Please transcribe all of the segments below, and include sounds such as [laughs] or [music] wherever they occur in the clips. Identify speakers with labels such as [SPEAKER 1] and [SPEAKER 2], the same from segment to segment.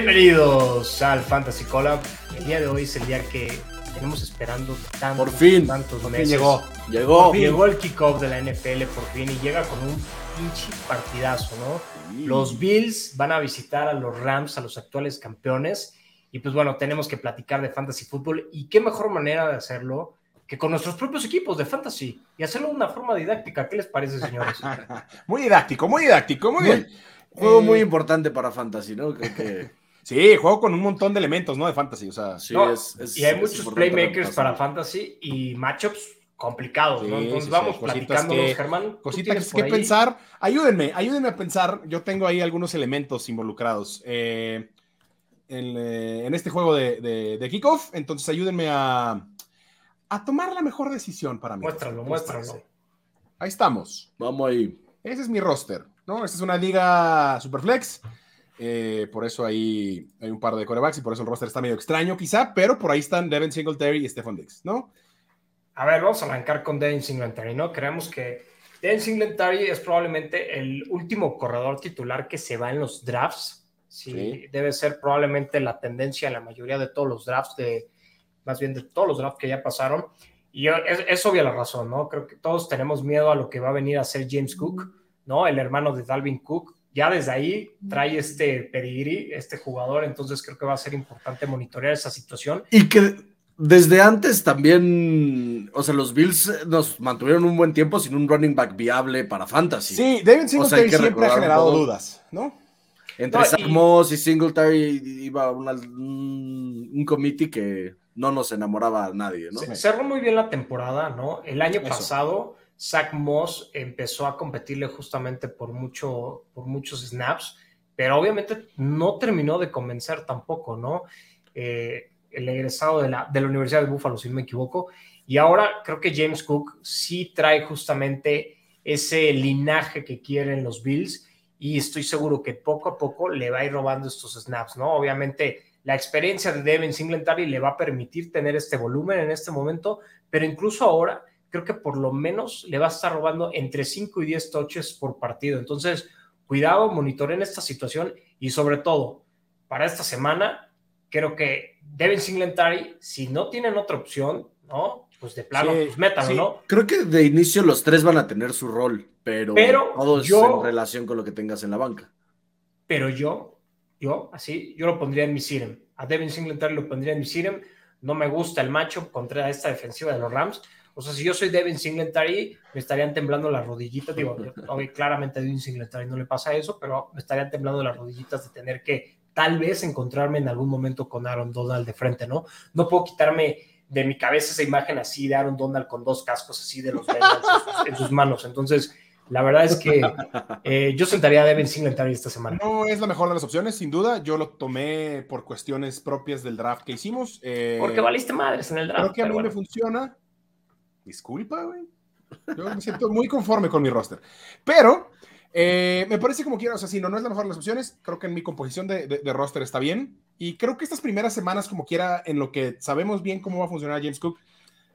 [SPEAKER 1] Bienvenidos al Fantasy Collab. El día de hoy es el día que tenemos esperando tantos,
[SPEAKER 2] Por fin.
[SPEAKER 1] tantos
[SPEAKER 2] Por fin
[SPEAKER 1] meses.
[SPEAKER 2] llegó. Llegó.
[SPEAKER 1] Por fin Llegó el kickoff de la NFL por fin y llega con un pinche partidazo, ¿no?
[SPEAKER 2] Sí.
[SPEAKER 1] Los Bills van a visitar a los Rams, a los actuales campeones. Y pues bueno, tenemos que platicar de fantasy fútbol. Y qué mejor manera de hacerlo que con nuestros propios equipos de fantasy y hacerlo de una forma didáctica. ¿Qué les parece, señores? [laughs]
[SPEAKER 3] Muy didáctico, muy didáctico, muy
[SPEAKER 2] Muy-
[SPEAKER 3] bien.
[SPEAKER 2] Juego
[SPEAKER 3] Eh,
[SPEAKER 2] muy importante para Fantasy, ¿no? Creo que
[SPEAKER 3] Sí, juego con un montón de elementos, ¿no? De fantasy, o sea.
[SPEAKER 2] sí,
[SPEAKER 1] No,
[SPEAKER 2] es, es-
[SPEAKER 1] y hay
[SPEAKER 2] es
[SPEAKER 1] muchos playmakers para fantasy y matchups complicados, ¿no? Entonces
[SPEAKER 3] sí,
[SPEAKER 1] vamos platicándolos,
[SPEAKER 3] que-
[SPEAKER 1] Germán. ¿Tú
[SPEAKER 3] Cositas que
[SPEAKER 1] ahí?
[SPEAKER 3] pensar. Ayúdenme, ayúdenme a pensar. Yo tengo ahí algunos elementos involucrados eh, en, eh, en este juego de, de- de kickoff. Entonces, ayúdenme a, a tomar la mejor decisión para mí.
[SPEAKER 1] Muéstralo,
[SPEAKER 3] ¿Qué les
[SPEAKER 1] muéstralo.
[SPEAKER 3] Ahí estamos.
[SPEAKER 2] Vamos ahí.
[SPEAKER 3] Ese es mi roster, ¿no? Esta es una liga Superflex. Eh, por eso ahí hay un par de corebacks y por eso el roster está medio extraño, quizá, pero por ahí están Devin Singletary y Stefan Diggs, ¿no?
[SPEAKER 1] A ver, vamos a arrancar con Devin Singletary, ¿no? Creemos que Devin Singletary es probablemente el último corredor titular que se va en los drafts. Sí,
[SPEAKER 3] Sí.
[SPEAKER 1] debe ser probablemente la tendencia en la mayoría de todos los drafts, de, más bien de todos los drafts que ya pasaron. Y es, es obvia la razón, ¿no? Creo que todos tenemos miedo a lo que va a venir a ser James Cook, ¿no? El hermano de Dalvin Cook. Ya desde ahí trae este pedigrí, este jugador, entonces creo que va a ser importante monitorear esa situación.
[SPEAKER 2] Y que desde antes también, o sea, los Bills nos mantuvieron un buen tiempo sin un running back viable para Fantasy.
[SPEAKER 3] Sí,
[SPEAKER 2] O sea,
[SPEAKER 3] Singletary siempre ha generado dudas, ¿no?
[SPEAKER 2] Entre
[SPEAKER 1] No,
[SPEAKER 2] Zach
[SPEAKER 1] y-
[SPEAKER 2] Moss y Singletary iba una- un, un committee que no nos enamoraba a nadie, ¿no?
[SPEAKER 1] Se- Cerró muy bien la temporada, ¿no? El año
[SPEAKER 3] Eso.
[SPEAKER 1] pasado, Zach Moss empezó a competirle justamente por, mucho, por muchos snaps, pero obviamente no terminó de convencer tampoco, ¿no? Eh, el egresado de la, de la Universidad de Buffalo, si no me equivoco. Y ahora creo que James Cook sí trae justamente ese linaje que quieren los Bills y estoy seguro que poco a poco le va a ir robando estos snaps, ¿no? Obviamente la experiencia de Devin Singletary le va a permitir tener este volumen en este momento, pero incluso ahora creo que por lo menos le va a estar robando entre 5 y 10 touches por partido. Entonces, cuidado, monitoren esta situación y sobre todo, para esta semana, creo que Devin Singletary, si no tienen otra opción, ¿no? Pues de plano,
[SPEAKER 3] Sí,
[SPEAKER 1] pues métanlo,
[SPEAKER 3] sí.
[SPEAKER 1] ¿no?
[SPEAKER 2] Creo que de inicio los tres van a tener su rol, pero,
[SPEAKER 1] Pero
[SPEAKER 2] todo es
[SPEAKER 1] yo-
[SPEAKER 2] en relación con lo que tengas en la banca.
[SPEAKER 1] pero yo, yo, así, yo lo pondría en mi Sirem. A Devin Singletary lo pondría en mi Sirem. No me gusta el macho contra esta defensiva de los Rams. O sea, si yo soy Devin Singletary, me estarían temblando las rodillitas. Digo, obvio, claramente a Devin Singletary no le pasa eso, pero me estarían temblando las rodillitas de tener que tal vez encontrarme en algún momento con Aaron Donald de frente, ¿no? No puedo quitarme de mi cabeza esa imagen así de Aaron Donald con dos cascos así de los en sus- manos. Entonces, la verdad es que eh, yo sentaría a Devin Singletary esta semana.
[SPEAKER 3] No es la mejor de las opciones, sin duda. Yo lo tomé por cuestiones propias del draft que hicimos. eh,
[SPEAKER 1] Porque valiste madres en el draft.
[SPEAKER 3] Creo que a mí me funciona. Disculpa, güey. Yo me siento muy conforme con mi roster. Pero eh, me parece como quiera, o sea, si no, no es la mejor de las opciones, creo que en mi composición de, de- de roster está bien. Y creo que estas primeras semanas, como quiera, en lo que sabemos bien cómo va a funcionar James Cook,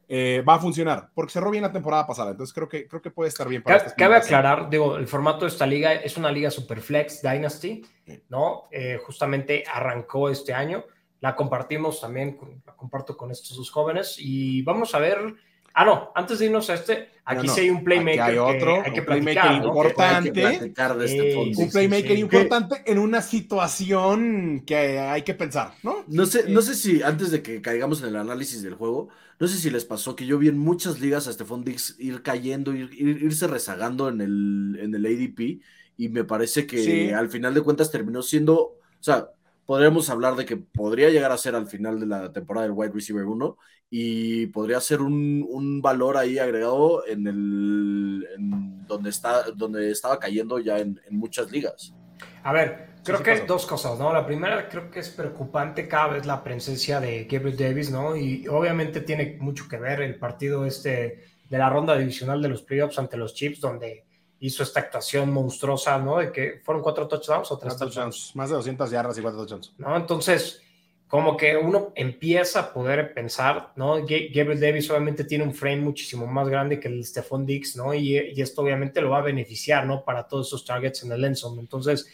[SPEAKER 3] eh, va a funcionar, porque cerró bien la temporada pasada. Entonces creo que, creo que puede estar bien para
[SPEAKER 1] Cabe, cabe aclarar, digo, el formato de esta liga es una liga Superflex Dynasty, ¿no? Eh, justamente arrancó este año. La compartimos también, la comparto con estos dos jóvenes y vamos a ver. Ah, no, antes de irnos a este, aquí
[SPEAKER 3] No, no,
[SPEAKER 1] sí hay un playmaker
[SPEAKER 3] aquí hay otro,
[SPEAKER 1] que hay que
[SPEAKER 3] un playmaker
[SPEAKER 1] platicar, ¿no?
[SPEAKER 3] importante.
[SPEAKER 1] Que-
[SPEAKER 2] Hay que platicar de este
[SPEAKER 1] Eh,
[SPEAKER 2] fondo.
[SPEAKER 3] Un
[SPEAKER 1] sí,
[SPEAKER 3] playmaker
[SPEAKER 1] sí.
[SPEAKER 3] importante en una situación que hay que pensar, ¿no?
[SPEAKER 2] No sé, no sé si antes de que caigamos en el análisis del juego, no sé si les pasó que yo vi en muchas ligas a Stephon Diggs ir cayendo, ir- ir- irse rezagando en el, en el ADP y me parece que
[SPEAKER 3] Sí.
[SPEAKER 2] al final de cuentas terminó siendo, o sea, podríamos hablar de que podría llegar a ser al final de la temporada del wide receiver 1 y podría ser un, un valor ahí agregado en el en donde está donde estaba cayendo ya en, en muchas ligas.
[SPEAKER 1] A ver, creo
[SPEAKER 3] sí
[SPEAKER 1] que
[SPEAKER 3] pasó.
[SPEAKER 1] dos cosas, ¿no? La primera, creo que es preocupante cada vez la presencia de Gabriel Davis, ¿no? Y obviamente tiene mucho que ver el partido este de la ronda divisional de los playoffs ante los Chiefs, donde hizo esta actuación monstruosa, ¿no? De que fueron cuatro touchdowns o tres touchdowns,
[SPEAKER 3] touchdowns, Más de 200 yardas y cuatro touchdowns.
[SPEAKER 1] ¿no? Entonces, como que uno empieza a poder pensar, ¿no? Ga- Gabriel Davis obviamente tiene un frame muchísimo más grande que el de Stephon Diggs, ¿no? Y, y esto obviamente lo va a beneficiar, ¿no? Para todos esos targets en el end zone. Entonces,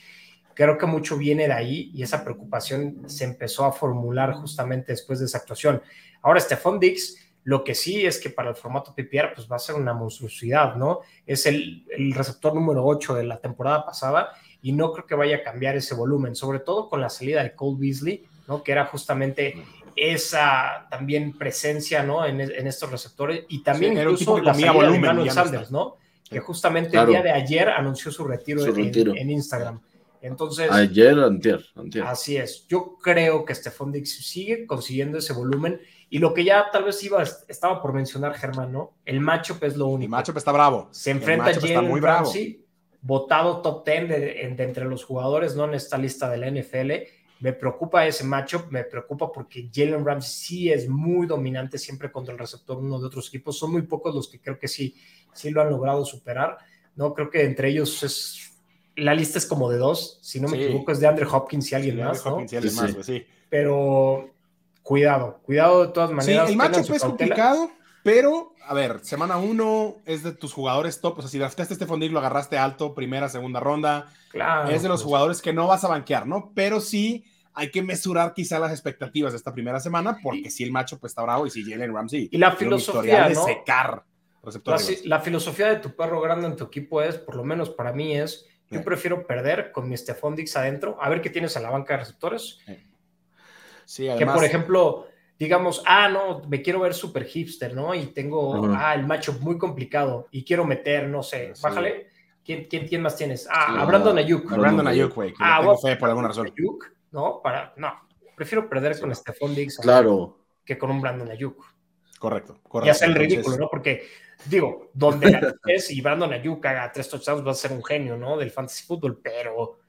[SPEAKER 1] creo que mucho viene de ahí y esa preocupación se empezó a formular justamente después de esa actuación. Ahora, Stephon Dix, lo que sí es que para el formato PPR, pues va a ser una monstruosidad, ¿no? Es el, el receptor número 8 de la temporada pasada y no creo que vaya a cambiar ese volumen, sobre todo con la salida de Cole Beasley, ¿no? Que era justamente esa también presencia, ¿no? En, en estos receptores y también
[SPEAKER 3] Sí,
[SPEAKER 1] incluso la salida de
[SPEAKER 3] volumen,
[SPEAKER 1] Emmanuel
[SPEAKER 3] ya no
[SPEAKER 1] Sanders. ¿no? Que justamente
[SPEAKER 2] Claro.
[SPEAKER 1] el día de ayer anunció su retiro,
[SPEAKER 2] Su
[SPEAKER 1] en-
[SPEAKER 2] retiro.
[SPEAKER 1] En, Instagram. Entonces,
[SPEAKER 2] Ayer, antier, antier.
[SPEAKER 1] Así es. Yo creo que Stephon Dix sigue consiguiendo ese volumen. Y lo que ya tal vez iba, estaba por mencionar, Germán, ¿no? El matchup es lo
[SPEAKER 3] El
[SPEAKER 1] único.
[SPEAKER 3] matchup está bravo.
[SPEAKER 1] Se
[SPEAKER 3] El
[SPEAKER 1] enfrenta a Jalen
[SPEAKER 3] muy bravo.
[SPEAKER 1] Ramsey, votado top 10 de, de- de entre los jugadores, ¿no? En esta lista de la NFL. Me preocupa ese matchup, me preocupa porque Jalen Ramsey sí es muy dominante siempre contra el receptor uno de otros equipos. Son muy pocos los que creo que sí, sí lo han logrado superar. No creo que entre ellos es. La lista es como de dos, si no me
[SPEAKER 3] Sí.
[SPEAKER 1] equivoco, es de Andre Hopkins y alguien
[SPEAKER 3] Sí,
[SPEAKER 1] más, ¿no?
[SPEAKER 3] Hopkins y alguien
[SPEAKER 2] Sí,
[SPEAKER 3] más,
[SPEAKER 2] sí.
[SPEAKER 3] sí.
[SPEAKER 1] Pero cuidado, cuidado de todas
[SPEAKER 3] Sí,
[SPEAKER 1] maneras.
[SPEAKER 3] el
[SPEAKER 1] tengan
[SPEAKER 3] matchup
[SPEAKER 1] su
[SPEAKER 3] es
[SPEAKER 1] cautela.
[SPEAKER 3] complicado, pero a ver, semana uno es de tus jugadores top. O sea, si draftaste a Stephon Diggs, lo agarraste alto, primera, segunda ronda.
[SPEAKER 1] Claro,
[SPEAKER 3] es de los
[SPEAKER 1] pues,
[SPEAKER 3] jugadores que no vas a banquear, ¿no? Pero sí hay que mesurar quizá las expectativas de esta primera semana, porque si el matchup está bravo y si Jalen Ramsey.
[SPEAKER 1] Y la filosofía,
[SPEAKER 3] de secar
[SPEAKER 1] la filosofía de tu perro grande en tu equipo es, por lo menos para mí, es yo prefiero perder con mi Stephon Dix adentro, a ver qué tienes en la banca de receptores.
[SPEAKER 3] Sí,
[SPEAKER 1] que
[SPEAKER 3] además.
[SPEAKER 1] por ejemplo, digamos, ah, no, me quiero ver super hipster, ¿no? Y tengo, ah, el matchup muy complicado y quiero meter, no sé,
[SPEAKER 3] Sí.
[SPEAKER 1] bájale. ¿Quién, quién, quién más tienes? Ah,
[SPEAKER 2] Sí,
[SPEAKER 1] a Brandon Ayuk.
[SPEAKER 3] a Brandon Ayuk, güey, que
[SPEAKER 1] Ah,
[SPEAKER 3] tengo fe por alguna razón.
[SPEAKER 1] Ayuk, ¿no? Para, no, prefiero perder con Stephon Dix
[SPEAKER 2] Claro.
[SPEAKER 1] que con un Brandon Ayuk.
[SPEAKER 3] Correcto, correcto.
[SPEAKER 1] y hacer el
[SPEAKER 3] Entonces,
[SPEAKER 1] ridículo, ¿no? Porque, digo, donde la es y Brandon Ayuk haga tres touchdowns va a ser un genio, ¿no? Del fantasy fútbol, pero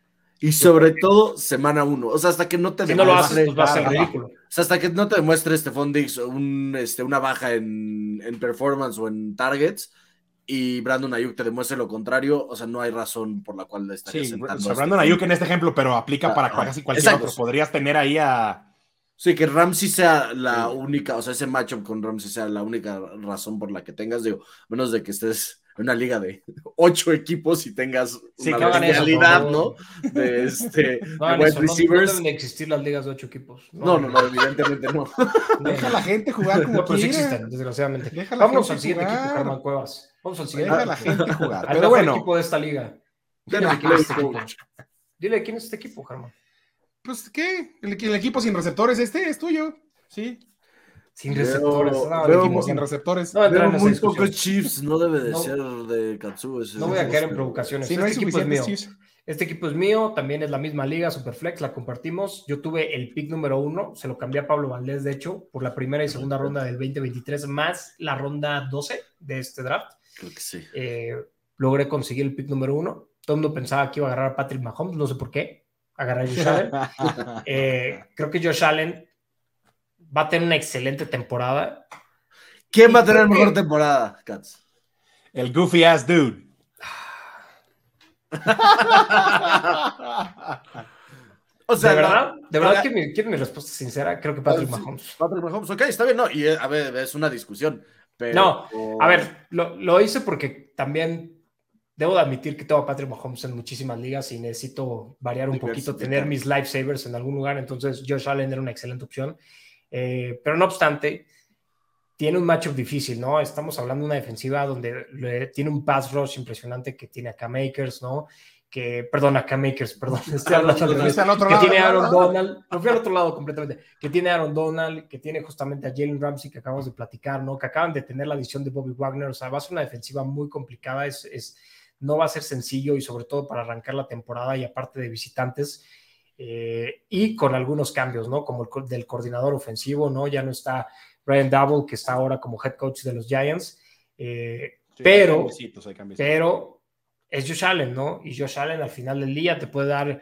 [SPEAKER 2] Y sobre todo, semana uno. O sea, hasta que no te
[SPEAKER 1] si no lo haces, pues va a ser ridículo.
[SPEAKER 2] O sea, hasta que no te demuestre Stephon Diggs un, este, una baja en, en performance o en targets y Brandon Ayuk te demuestre lo contrario, o sea, no hay razón por la cual le estarías
[SPEAKER 3] Sí,
[SPEAKER 2] sentando.
[SPEAKER 3] o sea, Brandon
[SPEAKER 2] Stephon
[SPEAKER 3] Ayuk en este ejemplo, pero aplica
[SPEAKER 2] Ah,
[SPEAKER 3] para
[SPEAKER 2] ah,
[SPEAKER 3] casi cualquier
[SPEAKER 2] exacto.
[SPEAKER 3] otro. Podrías tener ahí a.
[SPEAKER 2] Sí, que Ramsey sea la
[SPEAKER 3] Sí.
[SPEAKER 2] única, o sea, ese matchup con Ramsey sea la única razón por la que tengas, digo, menos de que estés en una liga de [laughs] ocho equipos y tengas
[SPEAKER 3] Sí,
[SPEAKER 2] una realidad, ¿no? De, [laughs] este,
[SPEAKER 1] No,
[SPEAKER 2] de wide
[SPEAKER 1] eso, no- no,
[SPEAKER 2] receivers.
[SPEAKER 1] deben de existir las ligas de ocho equipos.
[SPEAKER 2] No, no, no, evidentemente no. [laughs]
[SPEAKER 3] Deja a la gente jugar como
[SPEAKER 1] No, sí
[SPEAKER 3] quiera.
[SPEAKER 1] existen, desgraciadamente.
[SPEAKER 3] Deja a la
[SPEAKER 1] Vámonos
[SPEAKER 3] gente
[SPEAKER 1] al siguiente
[SPEAKER 3] jugar.
[SPEAKER 1] equipo, Germán Cuevas. Vamos al siguiente.
[SPEAKER 3] Deja a la gente jugar.
[SPEAKER 1] Al
[SPEAKER 3] Pero
[SPEAKER 1] mejor
[SPEAKER 3] bueno,
[SPEAKER 1] equipo de esta liga. Dile de quién es este equipo. Dile quién es este equipo, Germán.
[SPEAKER 3] Pues, ¿qué? El, el equipo sin receptores, este es tuyo. Sí.
[SPEAKER 1] Sin
[SPEAKER 2] Veo-
[SPEAKER 1] receptores. No, el
[SPEAKER 2] veo
[SPEAKER 1] equipo
[SPEAKER 3] Equipo
[SPEAKER 1] sin
[SPEAKER 3] sin receptores.
[SPEAKER 1] No
[SPEAKER 2] Veo muy pocos Chiefs, no debe de
[SPEAKER 1] No.
[SPEAKER 2] ser de Katsu. ese-
[SPEAKER 1] No voy a caer en provocaciones.
[SPEAKER 3] Si no hay
[SPEAKER 1] este equipo es mío. Este equipo es mío, también es la misma liga, Superflex, la compartimos. Yo tuve el pick número uno, se lo cambié a Pablo Valdés, de hecho, por la primera y segunda ronda del 2023, más la ronda 12 de este draft.
[SPEAKER 2] Creo que sí.
[SPEAKER 1] Eh, logré conseguir el pick número uno. Todo el mundo pensaba que iba a agarrar a Patrick Mahomes, no sé por qué. Agarrar a Josh Allen. [laughs] Eh, creo que Josh Allen va a tener una excelente temporada.
[SPEAKER 2] ¿Quién va a tener mejor temporada, Cats?
[SPEAKER 3] El goofy ass dude. [laughs]
[SPEAKER 2] O sea,
[SPEAKER 1] de
[SPEAKER 2] no,
[SPEAKER 1] verdad, de verdad que mi, quiero mi respuesta sincera, creo que Patrick
[SPEAKER 2] Ah, sí.
[SPEAKER 1] Mahomes.
[SPEAKER 2] Patrick Mahomes, ok, está bien, no, y a ver, es una discusión. Pero,
[SPEAKER 1] No, A ver, lo, lo hice porque también debo de admitir que tengo a Patrick Mahomes en muchísimas ligas y necesito variar un poquito, tener mis lifesavers en algún lugar. Entonces, Josh Allen era una excelente opción. Eh, pero no obstante, tiene un matchup difícil, ¿no? Estamos hablando de una defensiva donde le- tiene un pass rush impresionante que tiene a Cam Akers, ¿no? Que, perdón, a Cam Akers, perdón, [laughs] estoy hablando al revés
[SPEAKER 3] al otro
[SPEAKER 1] que
[SPEAKER 3] lado,
[SPEAKER 1] tiene. Aaron Donald, me fui al otro lado completamente, que tiene Aaron Donald, que tiene justamente a Jalen Ramsey que acabamos de platicar, ¿no? Que acaban de tener la adición de Bobby Wagner, o sea, va a ser una defensiva muy complicada, es, es no va a ser sencillo y sobre todo para arrancar la temporada y aparte de visitantes eh, y con algunos cambios, ¿no? Como el co- del coordinador ofensivo, ¿no? Ya no está Brian Double, que está ahora como head coach de los Giants, eh,
[SPEAKER 3] Sí,
[SPEAKER 1] pero pero es Josh Allen, ¿no? Y Josh Allen al final del día te puede dar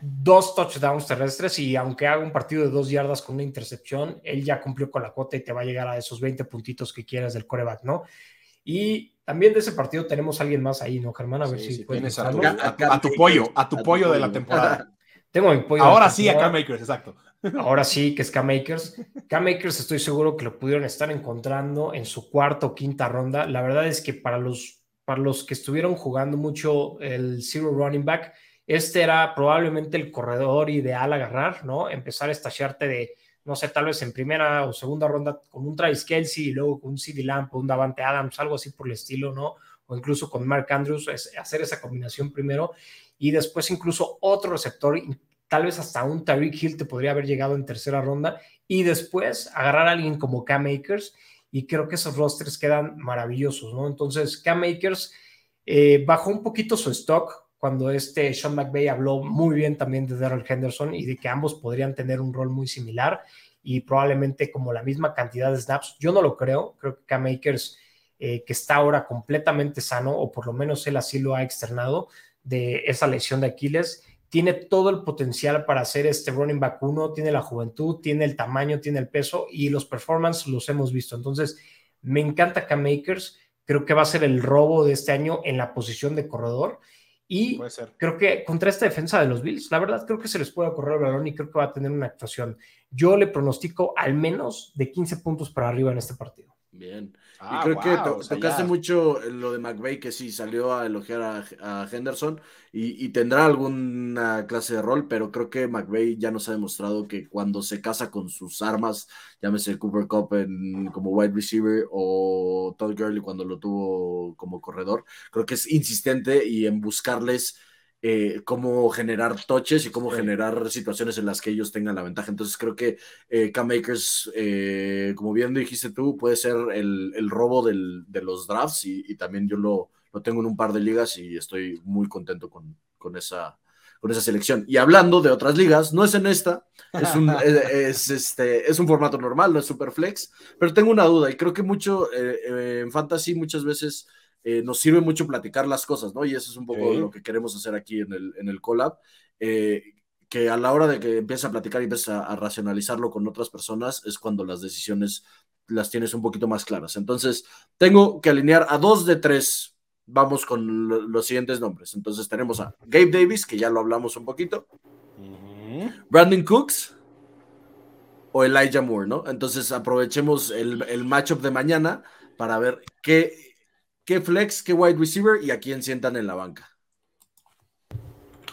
[SPEAKER 1] dos touchdowns terrestres y aunque haga un partido de dos yardas con una intercepción, él ya cumplió con la cuota y te va a llegar a esos 20 puntitos que quieras del coreback, ¿no? Y también de ese partido tenemos a alguien más ahí, ¿no, Germán? A ver
[SPEAKER 3] Sí,
[SPEAKER 1] si
[SPEAKER 3] sí,
[SPEAKER 1] puedes
[SPEAKER 3] tienes a tu, a tu- a tu pollo, [laughs] a tu pollo de la temporada.
[SPEAKER 1] Tengo mi pollo.
[SPEAKER 3] Ahora sí, a
[SPEAKER 1] temporada.
[SPEAKER 3] Cam Akers, exacto. [laughs]
[SPEAKER 1] Ahora sí, que es Cam Akers. Cam Akers estoy seguro que lo pudieron estar encontrando en su cuarta o quinta ronda. La verdad es que para los, para los que estuvieron jugando mucho el zero running back, este era probablemente el corredor ideal a agarrar, ¿no? Empezar a estallar de, no sé, tal vez en primera o segunda ronda con un Travis Kelsey y luego con un CD Lamp o un Davante Adams, algo así por el estilo, ¿no? O incluso con Mark Andrews, hacer esa combinación primero y después incluso otro receptor, tal vez hasta un Tariq Hill te podría haber llegado en tercera ronda y después agarrar a alguien como Cam Akers y creo que esos rosters quedan maravillosos, ¿no? Entonces, Cam Akers eh, bajó un poquito su stock cuando este Sean McVay habló muy bien también de Daryl Henderson y de que ambos podrían tener un rol muy similar y probablemente como la misma cantidad de snaps. Yo no lo creo, creo que Cam Akers, eh, que está ahora completamente sano, o por lo menos él así lo ha externado, de esa lesión de Aquiles, tiene todo el potencial para hacer este running back uno, tiene la juventud, tiene el tamaño, tiene el peso y los performances los hemos visto. Entonces, me encanta Cam Akers, creo que va a ser el robo de este año en la posición de corredor y creo que contra esta defensa de los Bills, la verdad creo que se les puede correr el balón y creo que va a tener una actuación. Yo le pronostico al menos de 15 puntos para arriba en este partido.
[SPEAKER 2] Bien. y ah, creo que tocaste mucho lo de McVeigh, que sí salió a elogiar a, Henderson y, tendrá alguna clase de rol, pero creo que McVeigh ya nos ha demostrado que cuando se casa con sus armas, llámese Cooper Cup como wide receiver o Todd Gurley cuando lo tuvo como corredor, creo que es insistente y en buscarles eh, cómo generar toches y cómo generar situaciones en las que ellos tengan la ventaja. Entonces creo que eh, K-Makers, eh, como bien dijiste tú, puede ser el, robo de los drafts y, también yo lo, lo, tengo en un par de ligas y estoy muy contento con, con, esa, con esa selección. Y hablando de otras ligas, no es en esta, es un, [laughs] es, este, es un formato normal, no es super flex, pero tengo una duda y creo que mucho en fantasy muchas veces eh, nos sirve mucho platicar las cosas, ¿no? Y eso es un poco lo que queremos hacer aquí en el, en el collab. Eh, que a la hora de que empieces a platicar y empieces a, racionalizarlo con otras personas es cuando las decisiones las tienes un poquito más claras. Entonces, tengo que alinear a dos de tres. Vamos con los siguientes nombres. Entonces, tenemos a Gabe Davis, que ya lo hablamos un poquito. Brandon Cooks o Elijah Moore, ¿no? Entonces, aprovechemos el, el matchup de mañana para ver qué qué flex, qué wide receiver y a quién sientan en la banca.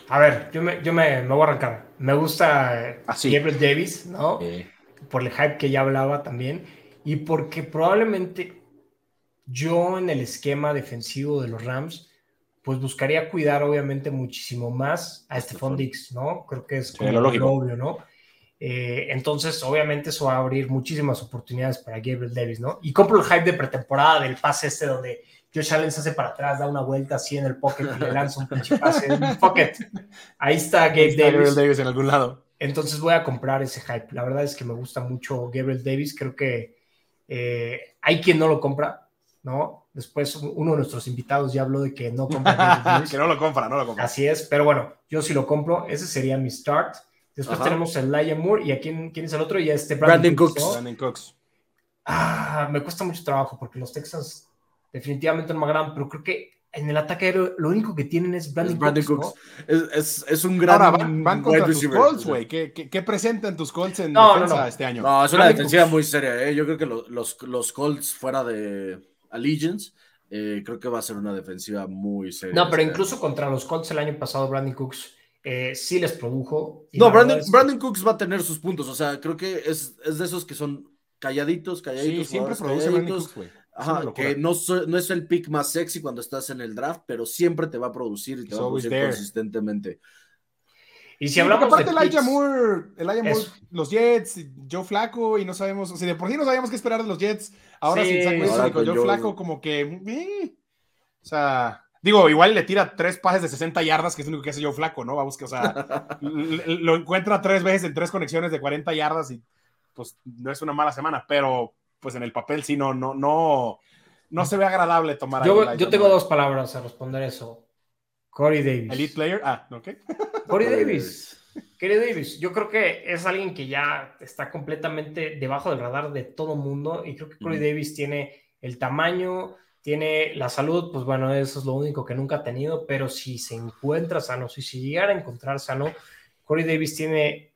[SPEAKER 1] A ver, yo me, yo me, voy a arrancar. Me gusta Así. Gabriel Davis, ¿no? Por el hype que ya hablaba también. Y porque probablemente yo en el esquema defensivo de los Rams, pues buscaría cuidar obviamente muchísimo más a Stephon Dix, ¿no? Creo que es como lo obvio, ¿no? Eh, entonces, obviamente, eso va a abrir muchísimas oportunidades para Gabriel Davis, ¿no? Y compro el hype de pretemporada del pase este donde Josh Allen se hace para atrás, da una vuelta así en el pocket y le lanza un pinche pase un pocket. Ahí está Gabe Davis.
[SPEAKER 3] Davis en algún lado.
[SPEAKER 1] Entonces voy a comprar ese hype. La verdad es que me gusta mucho Gabriel Davis. Creo que eh, hay quien no lo compra, ¿no? Después uno de nuestros invitados ya habló de que no compra. [laughs]
[SPEAKER 3] que no lo compra, no lo compra.
[SPEAKER 1] Así es, pero bueno, yo sí lo compro. Ese sería mi start. Después tenemos a Elijah Moore y a quién, quién es el otro y a este
[SPEAKER 2] Brandon, Cooks.
[SPEAKER 3] Brandon Cooks.
[SPEAKER 1] Ah, me cuesta mucho trabajo porque los Texans definitivamente no más gran, pero creo que en el ataque aéreo lo único que tienen es Brandon, Cooks.
[SPEAKER 2] es, un gran.
[SPEAKER 3] Ahora van, contra tus Colts, güey. ¿Qué, qué, presentan tus Colts en defensa este año?
[SPEAKER 2] No, es una defensiva muy seria. ¿eh? Yo creo que los, los, Colts fuera de Allegiance. Eh, creo que va a ser una defensiva muy seria.
[SPEAKER 1] No, pero este incluso contra los Colts el año pasado, Brandon Cooks eh, sí les produjo.
[SPEAKER 2] No, Brandon, Brandon, Cooks va a tener sus puntos. O sea, creo que es, es de esos que son calladitos, calladitos.
[SPEAKER 3] Sí, siempre produce Brandon Cooks, güey.
[SPEAKER 2] Ajá, que no, no, es el pick más sexy cuando estás en el draft, pero siempre te va a producir y te va a producir consistentemente.
[SPEAKER 1] Y si hablamos
[SPEAKER 3] aparte de Elijah Moore, Elijah Moore, los Jets, Joe Flaco, y no sabemos, o sea, de por sí no sabíamos qué esperar de los Jets, ahora sin Zach con Joe Flaco, como que, eh, o sea, digo, igual le tira tres pases de 60 yardas, que es lo único que hace Joe Flaco, ¿no? Vamos que, o sea, [laughs] lo encuentra tres veces en tres conexiones de 40 yardas y pues no es una mala semana, pero pues en el papel sí no, no, no, no se ve agradable tomar.
[SPEAKER 1] Yo, yo tengo dos palabras a responder eso. Corey Davis.
[SPEAKER 3] Elite player. Ah, ok.
[SPEAKER 1] Corey Davis. Corey Davis, yo creo que es alguien que ya está completamente debajo del radar de todo mundo y creo que Corey Davis tiene el tamaño, tiene la salud, pues bueno, eso es lo único que nunca ha tenido, pero si se encuentra sano, si se llegara a encontrar sano, Corey Davis tiene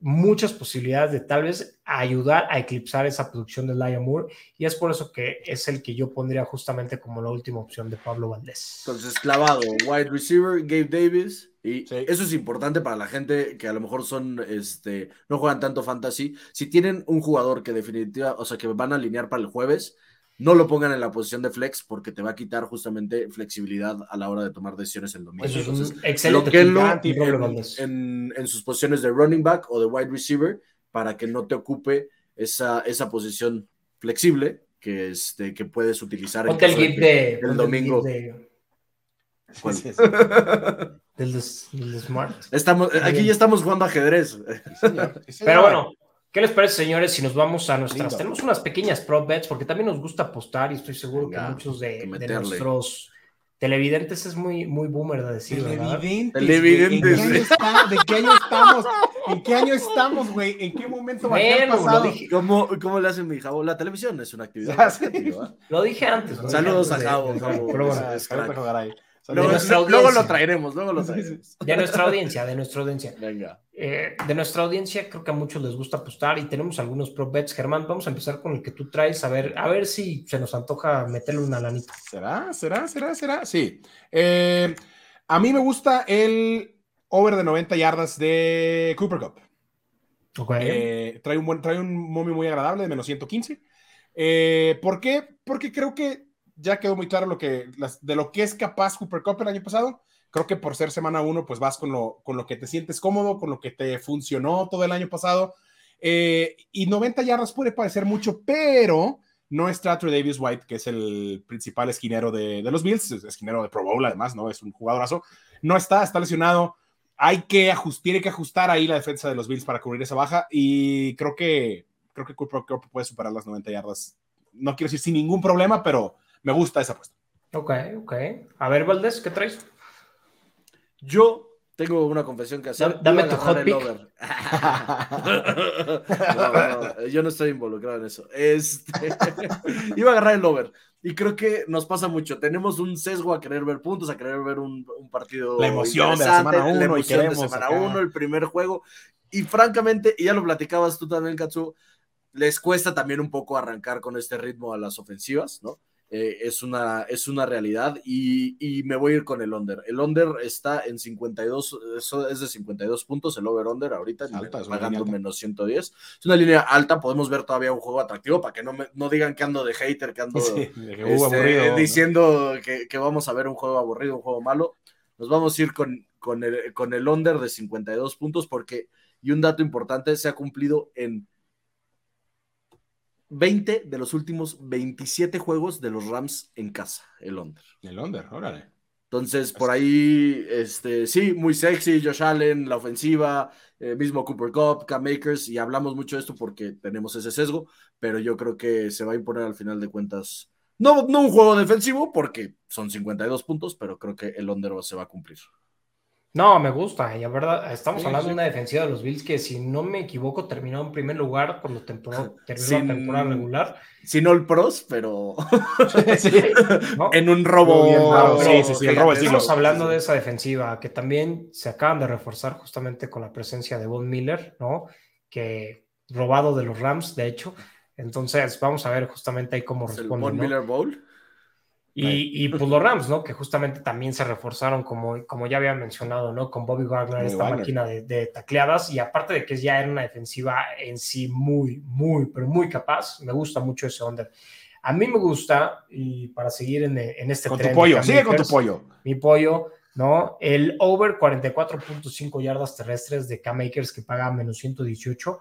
[SPEAKER 1] muchas posibilidades de tal vez ayudar a eclipsar esa producción de Lion Moore y es por eso que es el que yo pondría justamente como la última opción de Pablo Valdés.
[SPEAKER 2] Entonces, clavado, wide receiver, Gabe Davis, y eso es importante para la gente que a lo mejor son, este, no juegan tanto fantasy. Si tienen un jugador que definitivamente, o sea, que van a alinear para el jueves, no lo pongan en la posición de flex porque te va a quitar justamente flexibilidad a la hora de tomar decisiones el domingo.
[SPEAKER 1] Eso es un excelente
[SPEAKER 2] en, en, sus posiciones de running back o de wide receiver para que no te ocupe esa, esa posición flexible que, este, que puedes utilizar
[SPEAKER 1] en el, de,
[SPEAKER 2] el domingo.
[SPEAKER 1] del, Smart.
[SPEAKER 2] Estamos, aquí ya estamos jugando ajedrez.
[SPEAKER 1] Pero bueno, ¿Qué les parece, señores, si nos vamos a nuestras... Tenemos unas pequeñas prop bets porque también nos gusta apostar y estoy seguro que muchos de, nuestros televidentes es muy, muy boomer de decir,
[SPEAKER 3] televidentes, televidentes. ¿En qué año está, ¿De qué año estamos? ¿En qué año estamos, güey? ¿En qué momento va a pasado?
[SPEAKER 2] ¿Cómo, ¿Cómo, le hacen mi Javo? La televisión es una actividad. [laughs]
[SPEAKER 1] Lo dije antes.
[SPEAKER 2] Saludos
[SPEAKER 1] a
[SPEAKER 2] Javo.
[SPEAKER 1] Luego,
[SPEAKER 2] luego, lo traeremos, luego lo traeremos.
[SPEAKER 1] De nuestra audiencia, de nuestra audiencia.
[SPEAKER 2] Venga.
[SPEAKER 1] Eh, de nuestra audiencia, creo que a muchos les gusta apostar y tenemos algunos pro bets. Germán, vamos a empezar con el que tú traes, a ver, a ver si se nos antoja meterle una lanita.
[SPEAKER 3] ¿Será? ¿Será? ¿Será? ¿Será? Sí. Eh, a mí me gusta el over de 90 yardas de Cooper Cup.
[SPEAKER 1] Okay.
[SPEAKER 3] Eh, trae, un buen, trae un momio muy agradable de menos 115. ¿Por qué? Porque creo que ya quedó muy claro lo que, de lo que es capaz Cooper Cup el año pasado creo que por ser semana uno, pues vas con lo, con lo que te sientes cómodo, con lo que te funcionó todo el año pasado. Eh, y 90 yardas puede parecer mucho, pero no está Trey Davis White, que es el principal esquinero de, los Bills, es esquinero de Pro Bowl además, ¿no? Es un jugadorazo. No está, está lesionado. Hay que ajustar, tiene que ajustar ahí la defensa de los Bills para cubrir esa baja y creo que creo que Cooper Cup puede superar las 90 yardas. No quiero decir sin ningún problema, pero me gusta esa apuesta.
[SPEAKER 1] Ok, ok. A ver, Valdés, ¿qué traes?
[SPEAKER 2] Yo tengo una confesión que hacer.
[SPEAKER 1] Dame tu hot pick. [laughs]
[SPEAKER 2] yo no estoy involucrado en eso. Este, [laughs] iba a agarrar el over. Y creo que nos pasa mucho. Tenemos un sesgo a querer ver puntos, a querer ver un, partido.
[SPEAKER 3] La emoción de la semana uno. La emoción de
[SPEAKER 2] semana uno, el primer juego. Y francamente, y ya lo platicabas tú también, Katsu, les cuesta también un poco arrancar con este ritmo a las ofensivas, ¿no? Eh, es, una, es una realidad y, me voy a ir con el under. El under está en 52, eso es de 52 puntos, el over-under ahorita, pagando menos 110. Es una línea alta, podemos ver todavía un juego atractivo para que no, me, no digan que ando de hater, que ando este, diciendo que, que, vamos a ver un juego aburrido, un juego malo. Nos vamos a ir con, con, el, con el under de 52 puntos porque, y un dato importante, se ha cumplido en 20 de los últimos 27 juegos de los Rams en casa, el under.
[SPEAKER 3] El under, órale.
[SPEAKER 2] Entonces, por ahí, este, sí, muy sexy, Josh Allen, la ofensiva, eh, mismo Cooper Cup, Cam Makers, y hablamos mucho de esto porque tenemos ese sesgo, pero yo creo que se va a imponer al final de cuentas, no, no un juego defensivo, porque son 52 puntos, pero creo que el under se va a cumplir.
[SPEAKER 1] No, me gusta. Y la verdad, estamos hablando de una defensiva de los Bills que, si no me equivoco, terminó en primer lugar cuando terminó la temporada regular.
[SPEAKER 2] Si no el pros, pero [laughs] en un robo.
[SPEAKER 1] sí, sí, sí, el robo Estamos hablando de esa defensiva que también se acaban de reforzar justamente con la presencia de Von Miller, ¿no? Que robado de los Rams, de hecho. Entonces, vamos a ver justamente ahí cómo responde.
[SPEAKER 2] ¿El Von Miller Bowl?
[SPEAKER 1] Y, pues los Rams, ¿no? Que justamente también se reforzaron, como, como ya había mencionado, ¿no? Con Bobby Wagner, esta máquina de, tacleadas. Y aparte de que ya era una defensiva en sí muy, muy, pero muy capaz, me gusta mucho ese under. A mí me gusta, y para seguir en, en este
[SPEAKER 3] Con tu pollo, sigue con tu pollo.
[SPEAKER 1] Mi pollo, ¿no? El over 44.5 yardas terrestres de K-Makers que paga menos 118.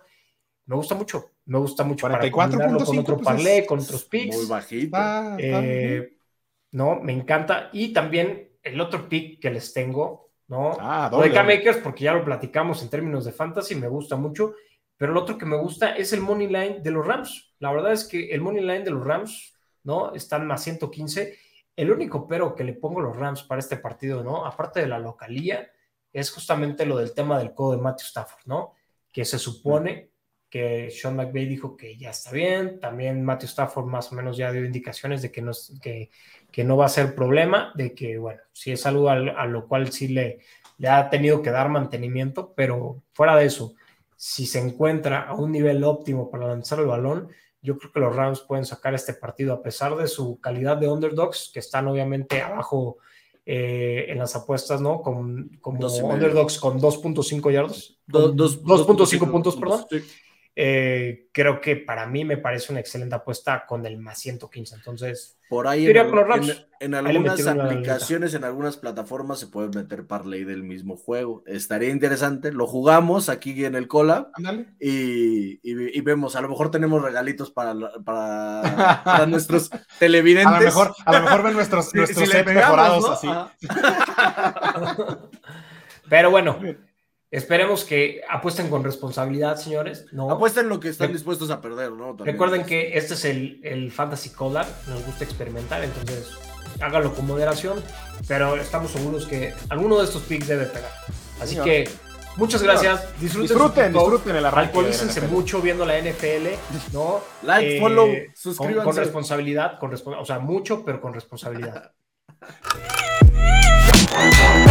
[SPEAKER 1] Me gusta mucho, me gusta mucho
[SPEAKER 3] 44. para
[SPEAKER 1] con otro pues parlay, con otros picks.
[SPEAKER 2] Muy bajito.
[SPEAKER 1] Eh, ¿no? Me encanta. Y también el otro pick que les tengo, ¿no?
[SPEAKER 3] Ah,
[SPEAKER 1] de K-Makers, porque ya lo platicamos en términos de fantasy, me gusta mucho. Pero el otro que me gusta es el money line de los Rams. La verdad es que el money line de los Rams, ¿no? Están más 115. El único pero que le pongo a los Rams para este partido, ¿no? Aparte de la localía, es justamente lo del tema del codo de Matthew Stafford, ¿no? Que se supone que Sean McVay dijo que ya está bien. También Matthew Stafford más o menos ya dio indicaciones de que no, que, que no va a ser problema, de que, bueno, si es algo a, lo cual sí le, le ha tenido que dar mantenimiento, pero fuera de eso, si se encuentra a un nivel óptimo para lanzar el balón, yo creo que los Rams pueden sacar este partido a pesar de su calidad de underdogs, que están obviamente abajo eh, en las apuestas, ¿no? Con, como underdogs con 2.5 yardos. 2.5 puntos, perdón. Eh, creo que para mí me parece una excelente apuesta con el más 115. Entonces,
[SPEAKER 2] por ahí en, algunas aplicaciones, en algunas plataformas se puede meter parlay del mismo juego. Estaría interesante. Lo jugamos aquí en el cola y, vemos. A lo mejor tenemos regalitos para, [laughs] para, nuestros televidentes. A
[SPEAKER 3] lo mejor, a lo mejor ven nuestros, [laughs] nuestros mejorados así.
[SPEAKER 1] Pero bueno, Esperemos que apuesten con responsabilidad, señores. ¿no?
[SPEAKER 2] Apuesten lo que están dispuestos a perder, ¿no?
[SPEAKER 1] Recuerden que este es el, el Fantasy Collar, nos gusta experimentar, entonces háganlo con moderación, pero estamos seguros que alguno de estos picks debe pegar. Así que muchas gracias.
[SPEAKER 3] Disfruten, disfruten, disfruten el
[SPEAKER 1] arranque. mucho viendo la NFL, ¿no? [laughs]
[SPEAKER 2] Like, eh, follow, suscríbanse.
[SPEAKER 1] Con, responsabilidad, con o sea, mucho, pero con responsabilidad. [laughs]